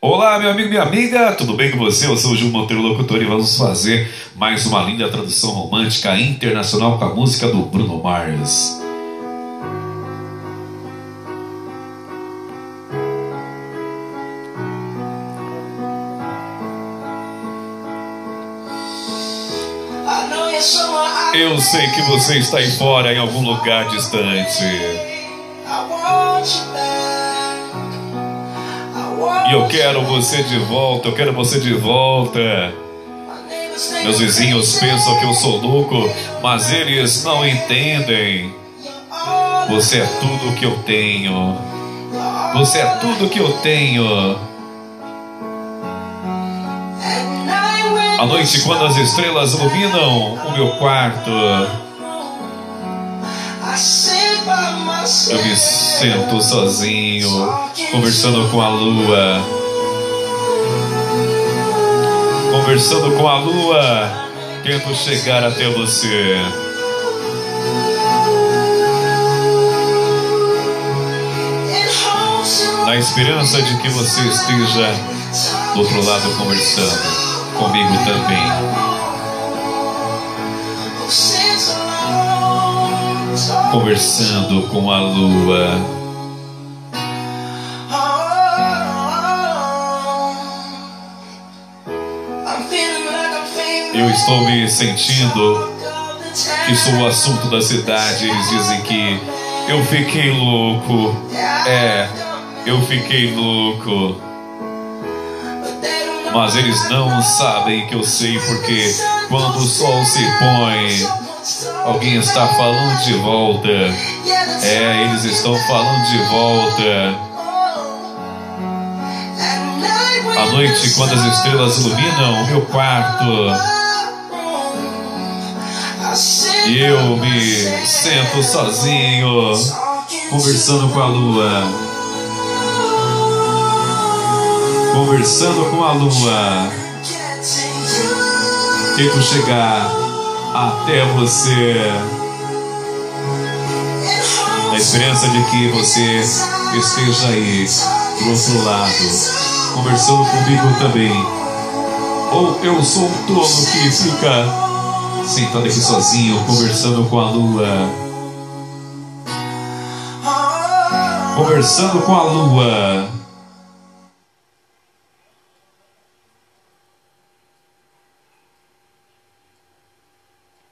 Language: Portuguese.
Olá, meu amigo, minha amiga, tudo bem com você? Eu sou o Gil Monteiro Locutor e vamos fazer mais uma linda tradução romântica internacional com a música do Bruno Mars. Eu sei que você está aí fora, em algum lugar distante. E eu quero você de volta, eu quero você de volta. Meus vizinhos pensam que eu sou louco, mas eles não entendem. Você é tudo que eu tenho. Você é tudo que eu tenho. À noite, quando as estrelas iluminam o meu quarto, eu me sento sozinho, conversando com a lua. Conversando com a lua, tento chegar até você. Na esperança de que você esteja do outro lado conversando comigo também. Conversando com a lua. Eu estou me sentindo que sou o assunto da cidade. Eles dizem que eu fiquei louco. É, eu fiquei louco. Mas eles não sabem que eu sei porque quando o sol se põe, alguém está falando de volta. É, eles estão falando de volta. À noite, quando as estrelas iluminam o meu quarto, eu me sento sozinho, conversando com a lua. conversando com a lua. Tento chegar até você. Na esperança de que você esteja aí do outro lado, conversando comigo também. Ou eu sou um tolo que fica sentado aqui sozinho, conversando com a lua. Conversando com a lua